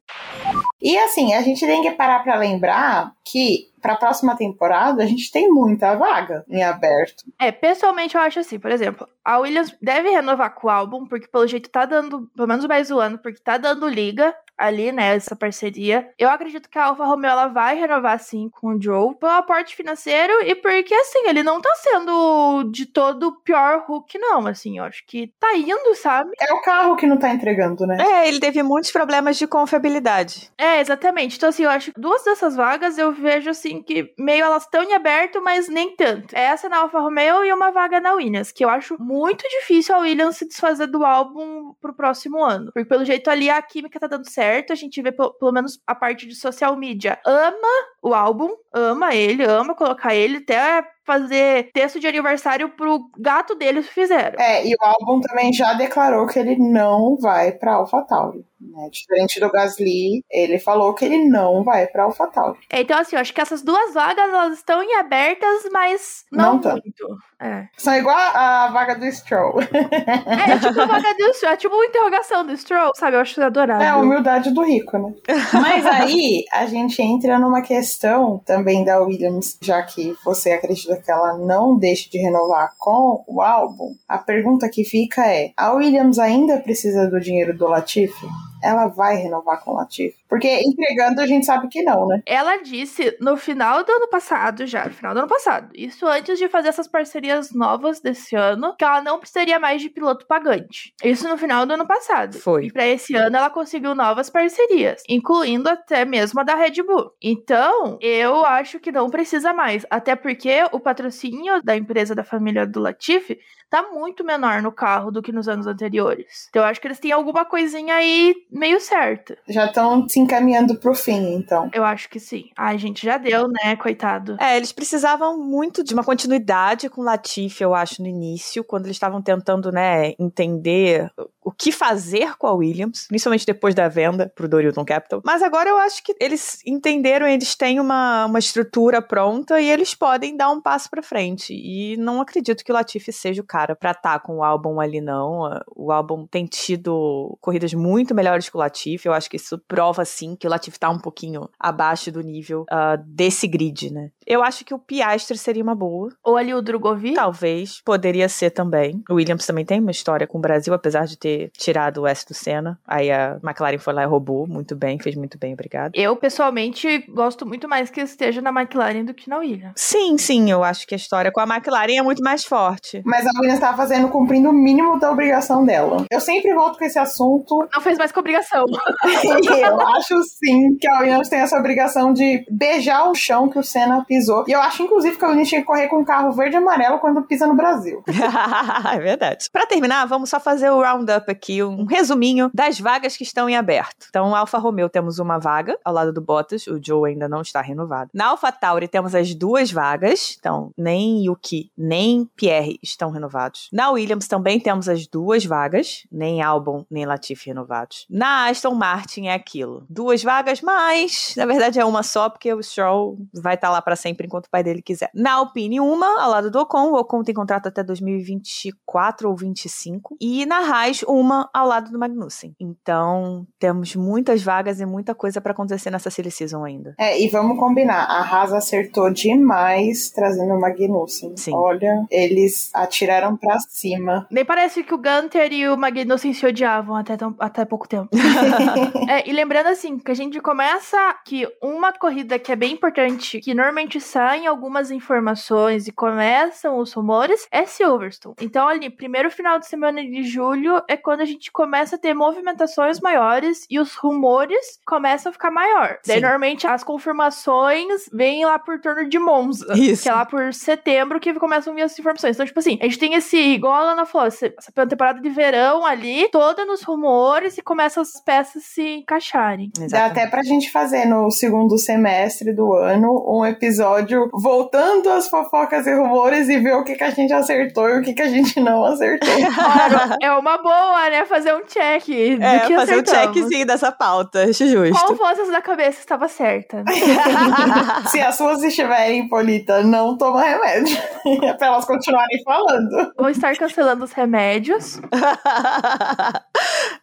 E assim, a gente tem que parar pra lembrar que pra próxima temporada a gente tem muita vaga em aberto. É, pessoalmente eu acho assim, por exemplo, a Williams deve renovar com o álbum, porque pelo jeito tá dando, pelo menos mais um ano, porque tá dando liga ali, né, essa parceria. Eu acredito que a Alfa Romeo ela vai renovar sim com o Joe pelo aporte financeiro e porque assim, ele não tá sendo de todo o pior Hulk não, assim, eu acho que tá indo, sabe? É o carro que não tá entregando, né? É, ele teve muitos problemas de confiabilidade. É, exatamente. Então, assim, eu acho que duas dessas vagas eu vejo, assim, que meio elas estão em aberto, mas nem tanto. Essa na Alfa Romeo e uma vaga na Williams, que eu acho muito difícil a Williams se desfazer do álbum pro próximo ano. Porque, pelo jeito, ali a química tá dando certo, a gente vê, pelo, pelo menos, a parte de social media ama o álbum, ama ele, ama colocar ele, até fazer texto de aniversário pro gato deles fizeram. É, e o álbum também já declarou que ele não vai pra AlphaTauri. Né? Diferente do Gasly, ele falou que ele não vai pra AlphaTauri. É, Então, assim, eu acho que essas duas vagas, elas estão em abertas, mas não, Não tanto. muito. É. São igual a vaga do Stroll. É, é tipo a vaga do Stroll, é tipo uma interrogação do Stroll, sabe? Eu acho adorável. É a humildade do rico, né? Mas aí a gente entra numa questão também da Williams, já que você acredita que ela não deixe de renovar com o álbum. A pergunta que fica é: a Williams ainda precisa do dinheiro do Latifi? Ela vai renovar com o Latifi? Porque entregando a gente sabe que não, né? Ela disse no final do ano passado, já, no final do ano passado, isso antes de fazer essas parcerias novas desse ano, que ela não precisaria mais de piloto pagante. Isso no final do ano passado. Foi. E pra esse ano ela conseguiu novas parcerias, incluindo até mesmo a da Red Bull. Então, eu acho que não precisa mais, até porque o patrocínio da empresa da família do Latifi tá muito menor no carro do que nos anos anteriores. Então, eu acho que eles têm alguma coisinha aí meio certa. Já estão se encaminhando pro fim, então. Eu acho que sim. Ai, gente, já deu, né? Coitado. É, eles precisavam muito de uma continuidade com o Latifi, eu acho, no início, quando eles estavam tentando, né, entender o que fazer com a Williams, principalmente depois da venda pro Dorilton Capital. Mas agora eu acho que eles entenderam, eles têm uma, uma estrutura pronta e eles podem dar um passo pra frente. E não acredito que o Latifi seja o cara pra estar com o álbum ali, não. O álbum tem tido corridas muito melhores que o Latifi, eu acho que isso prova assim, que o Latifi tá um pouquinho abaixo do nível uh, desse grid, né? Eu acho que o Piastri seria uma boa. Ou ali o Drogovic? Talvez, poderia ser também. O Williams também tem uma história com o Brasil, apesar de ter tirado o S do Senna. Aí a McLaren foi lá e roubou muito bem, fez muito bem, obrigado. Eu, pessoalmente, gosto muito mais que esteja na McLaren do que na Williams. Sim, sim, eu acho que a história com a McLaren é muito mais forte. Mas a Williams estava fazendo, cumprindo o mínimo da obrigação dela. Eu sempre volto com esse assunto. Não fez mais com obrigação. eu acho sim que a Williams tem essa obrigação de beijar o chão que o Senna pisou. E eu acho, inclusive, que a Williams tinha que correr com um carro verde e amarelo quando pisa no Brasil. é verdade. Para terminar, vamos só fazer o roundup aqui, um resuminho das vagas que estão em aberto. Então, Alfa Romeo temos uma vaga ao lado do Bottas, o Joe ainda não está renovado. Na Alfa Tauri temos as duas vagas, então nem Yuki nem Pierre estão renovados. Na Williams também temos as duas vagas, nem Albon nem Latifi renovados. Na Aston Martin é aquilo, duas vagas, mas na verdade é uma só porque o Stroll vai estar tá lá para sempre enquanto o pai dele quiser. Na Alpine uma ao lado do Ocon, o Ocon tem contrato até 2024 ou 25 e na Haas uma ao lado do Magnussen. Então temos muitas vagas e muita coisa para acontecer nessa silly season ainda. É, e vamos combinar, a Haas acertou demais trazendo o Magnussen. Sim. Olha, eles atiraram pra cima. Nem parece que o Gunter e o Magnussen se odiavam até, tão, até pouco tempo. é, e lembrando assim, que a gente começa que uma corrida que é bem importante, que normalmente saem algumas informações e começam os rumores, é Silverstone. Então, ali, primeiro final de semana de julho é quando a gente começa a ter movimentações maiores e os rumores começam a ficar maior. Daí, normalmente, as confirmações vêm lá por torno de Monza. Isso. Que é lá por setembro que começam a vir as informações. Então, tipo assim, a gente tem esse, igual a Lana falou, essa temporada de verão ali, toda nos rumores e começa as peças se encaixarem. Dá até pra gente fazer no segundo semestre do ano um episódio voltando às fofocas e rumores e ver o que, que a gente acertou e o que, que a gente não acertou. Claro, é uma boa, né? Fazer um check do É, que fazer um acertamos. checkzinho dessa pauta, acho justo. Qual vozes da cabeça estava certa? Se as suas estiverem, Polita, não toma remédio. É pra elas continuarem falando. Vou estar cancelando os remédios.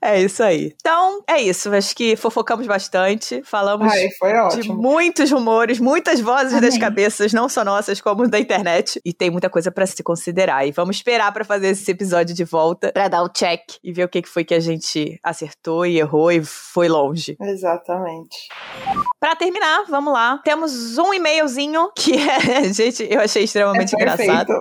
é isso aí. Então, é isso. Acho que fofocamos bastante. Falamos Ai, foi de muitos rumores, muitas vozes das Amém. cabeças, não só nossas, como da internet. E tem muita coisa pra se considerar. E vamos esperar pra fazer esse episódio de volta, pra dar o check e ver o que foi que a gente acertou e errou e foi longe. Exatamente. Pra terminar, vamos lá. Temos um e-mailzinho que é, gente, eu achei extremamente É engraçado.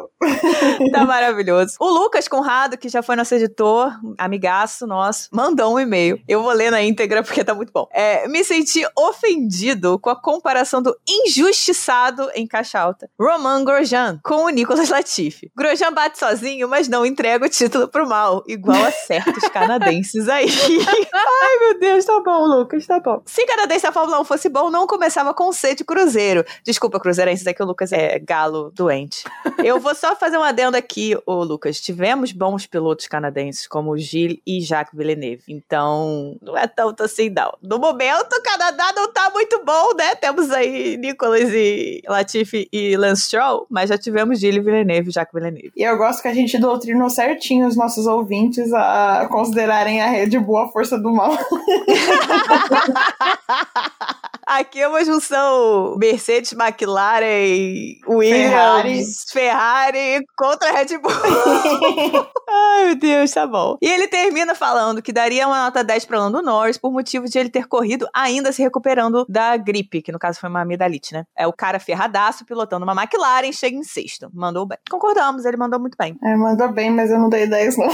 Tá maravilhoso. O Lucas Conrado, que já foi nosso editor, amigaço nosso, mandou um e-mail. Eu vou ler na íntegra porque tá muito bom. É, me senti ofendido com a comparação do injustiçado em caixa alta, Roman Grosjean, com o Nicolas Latifi. Grosjean bate sozinho, mas não entrega o título pro mal, igual a certos canadenses aí. Ai, meu Deus, tá bom, Lucas, tá bom. Se canadense da Fórmula 1 fosse bom, não começava com C de Cruzeiro. Desculpa, Cruzeirenses, é que o Lucas é galo doente. Eu vou só fazer um adendo aqui, ô Lucas. Tivemos bons pilotos canadenses, como o Gilles e Jacques Villeneuve. Então, não é tanto assim, não. No momento, o Canadá não tá muito bom, né? Temos aí Nicolas e Latifi e Lance Stroll, mas já tivemos Gilles Villeneuve e Jacques Villeneuve. E eu gosto que a gente doutrinou certinho os nossos ouvintes a considerarem a Red Bull a força do mal. Aqui é uma junção Mercedes, McLaren, Williams, Ferrari, contra a Red Bull. Meu Deus, tá bom. E ele termina falando que daria uma nota 10 para Lando Norris por motivo de ele ter corrido ainda se recuperando da gripe, que no caso foi uma amidalite, né? É o cara ferradaço pilotando uma McLaren, chega em sexto. Mandou bem. Concordamos, ele mandou muito bem. É, mandou bem, mas eu não dei 10, não.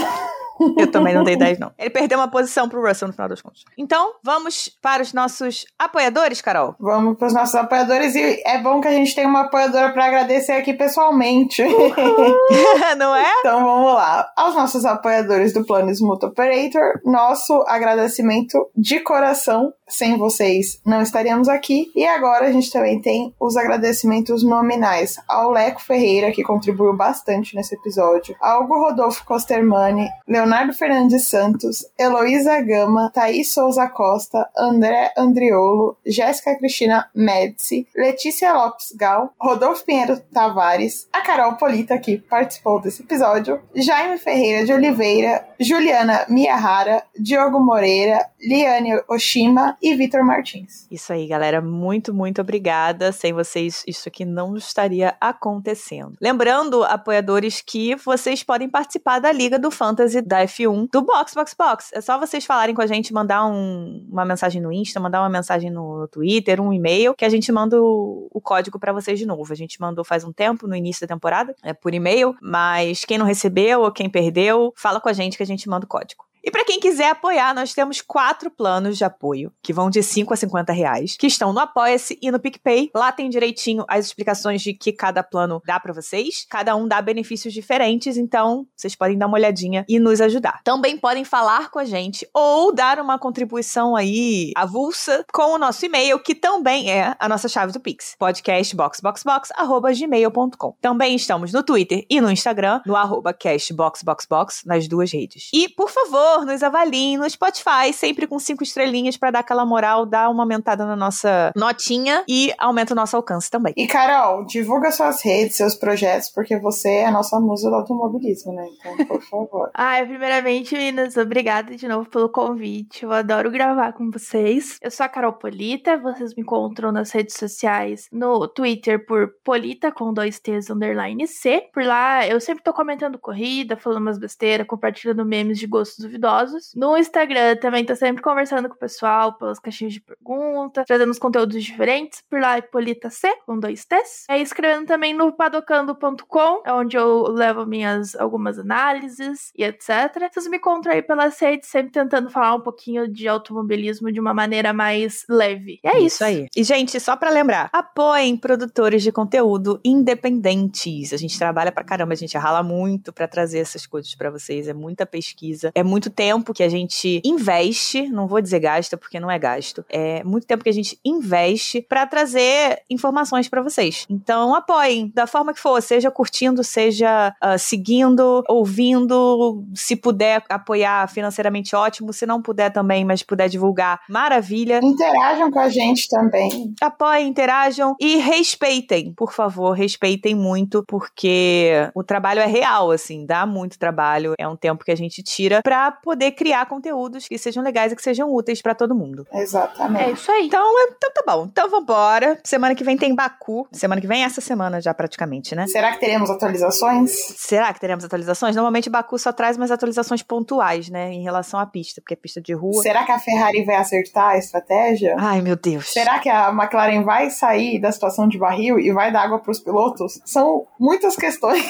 Eu também não dei 10, não. Ele perdeu uma posição pro Russell no final das contas. Então, vamos para os nossos apoiadores, Carol. Vamos para os nossos apoiadores e é bom que a gente tenha uma apoiadora para agradecer aqui pessoalmente. não é? Então vamos lá. Aos nossos apoiadores do Plano Smooth Operator, nosso agradecimento de coração. Sem vocês não estaríamos aqui. E agora a gente também tem os agradecimentos nominais ao Leco Ferreira, que contribuiu bastante nesse episódio, ao Rodolfo Costermani, Leonardo Fernandes Santos, Heloísa Gama, Thaís Souza Costa, André Andriolo, Jéssica Cristina Médici, Letícia Lopes Gal, Rodolfo Pinheiro Tavares, a Carol Polita, que participou desse episódio, Jaime Ferreira de Oliveira, Juliana Miyahara, Diogo Moreira, Liane Oshima, e Vitor Martins. Isso aí, galera. Muito, muito obrigada. Sem vocês, isso aqui não estaria acontecendo. Lembrando, apoiadores, que vocês podem participar da Liga do Fantasy da F1 do Box Box Box. É só vocês falarem com a gente, mandar um, uma mensagem no Insta, mandar uma mensagem no, Twitter, um e-mail, que a gente manda o, o código para vocês de novo. A gente mandou faz um tempo, no início da temporada, é por e-mail, mas quem não recebeu ou quem perdeu, fala com a gente que a gente manda o código. E para quem quiser apoiar, nós temos quatro planos de apoio, que vão de 5 a 50 reais, que estão no Apoia-se e no PicPay. Lá tem direitinho as explicações de que cada plano dá para vocês. Cada um dá benefícios diferentes, então vocês podem dar uma olhadinha e nos ajudar. Também podem falar com a gente ou dar uma contribuição aí avulsa com o nosso e-mail, que também é a nossa chave do Pix. podcastboxboxbox@gmail.com. Também estamos no Twitter e no Instagram, no arroba castboxboxbox, nas duas redes. E, por favor, nos avaliem no Spotify, sempre com cinco estrelinhas para dar aquela moral, dar uma aumentada na nossa notinha e aumenta o nosso alcance também. E Carol, divulga suas redes, seus projetos, porque você é a nossa musa do automobilismo, né? Então, por favor. Ai, primeiramente, meninas, obrigada de novo pelo convite. Eu adoro gravar com vocês. Eu sou a Carol Polita, vocês me encontram nas redes sociais, no Twitter por Polita com dois T's underline C. Por lá eu sempre tô comentando corrida, falando umas besteiras, compartilhando memes de gostos duvidosos. No Instagram também tô sempre conversando com o pessoal pelas caixinhas de pergunta, trazendo uns conteúdos diferentes. Por lá é Polita C com dois T's. É escrevendo também no padocando.com, é onde eu levo minhas algumas análises e etc. Vocês me encontram aí pelas redes, sempre tentando falar um pouquinho de automobilismo de uma maneira mais leve. E é isso. Isso aí. E, gente, só pra lembrar, apoiem produtores de conteúdo independentes. A gente trabalha pra caramba, a gente rala muito pra trazer essas coisas pra vocês. É muita pesquisa, é muito tempo que a gente investe, não vou dizer gasta porque não é gasto, é muito tempo que a gente investe pra trazer informações pra vocês. Então, apoiem da forma que for, seja curtindo, seja ah, seguindo, ouvindo, se puder apoiar financeiramente ótimo, se não puder também, mas puder divulgar, maravilha Interajam com a gente também. apoiem, interajam e respeitem, por favor, respeitem muito, porque o trabalho é real, assim, dá muito trabalho, é um tempo que a gente tira pra poder criar conteúdos que sejam legais e que sejam úteis pra todo mundo. É Exatamente. isso aí. Então, é- então tá bom. Então vambora. Semana que vem tem Baku. Semana que vem é essa semana já praticamente, né? Será que teremos atualizações? Será que teremos atualizações? Normalmente Baku só traz umas atualizações pontuais, né, em relação à pista, porque é pista de rua. Será que a Ferrari vai acertar a estratégia? Ai, meu Deus. Será que a McLaren vai sair da situação de barril e vai dar água para os pilotos? São muitas questões.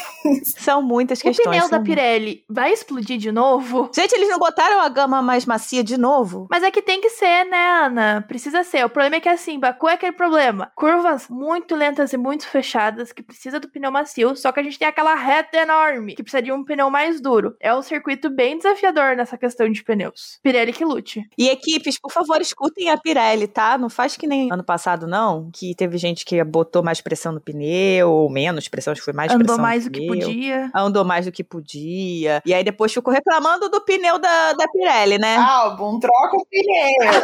São muitas O questões. pneu da Pirelli vai explodir de novo? Gente, eles não botaram a gama mais macia de novo? Mas é que tem que ser, né, Ana? Precisa ser. O problema é que assim, Baku é aquele problema. Curvas muito lentas e muito fechadas que precisa do pneu macio, só que a gente tem aquela reta enorme que precisa de um pneu mais duro. É um circuito bem desafiador nessa questão de pneus. Pirelli que lute. E equipes, por favor, escutem a Pirelli, tá? Não faz que nem ano passado, não, que teve gente que botou mais pressão no pneu, ou menos pressão, acho que foi mais Andou pressão mais no do que podia. Andou mais do que podia. E aí depois ficou reclamando do pneu da, da Pirelli, né? Álbum, troca o pneu.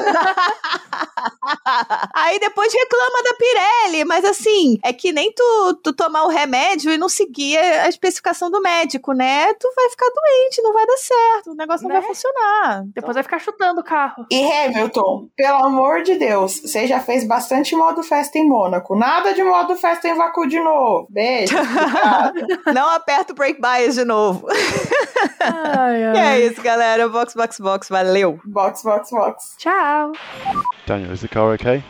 Aí depois reclama da Pirelli, mas assim, é que nem tu, tu tomar o remédio e não seguir a especificação do médico, né? Tu vai ficar doente, não vai dar certo, o negócio não Né? vai funcionar. Depois vai ficar chutando o carro. E Hamilton, pelo amor de Deus, você já fez bastante modo festa em Mônaco. Nada de modo festa em Baku de novo. Beijo. Não aperta o break bias de novo. Ai, E é isso, galera. Box, box, box. Valeu. box, box, box. Tchau. Daniel, is the car okay?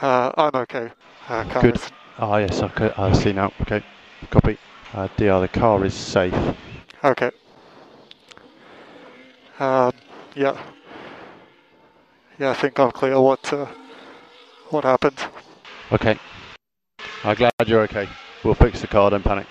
Uh, I'm okay. Uh, kind Good. of. Ah, yes, I, c- I see now. Okay, copy. Uh, DR, the car is safe. Okay. Um, yeah. Yeah, I think I'm clear what uh, what happened. Okay. I'm glad you're okay. We'll fix the car, don't panic.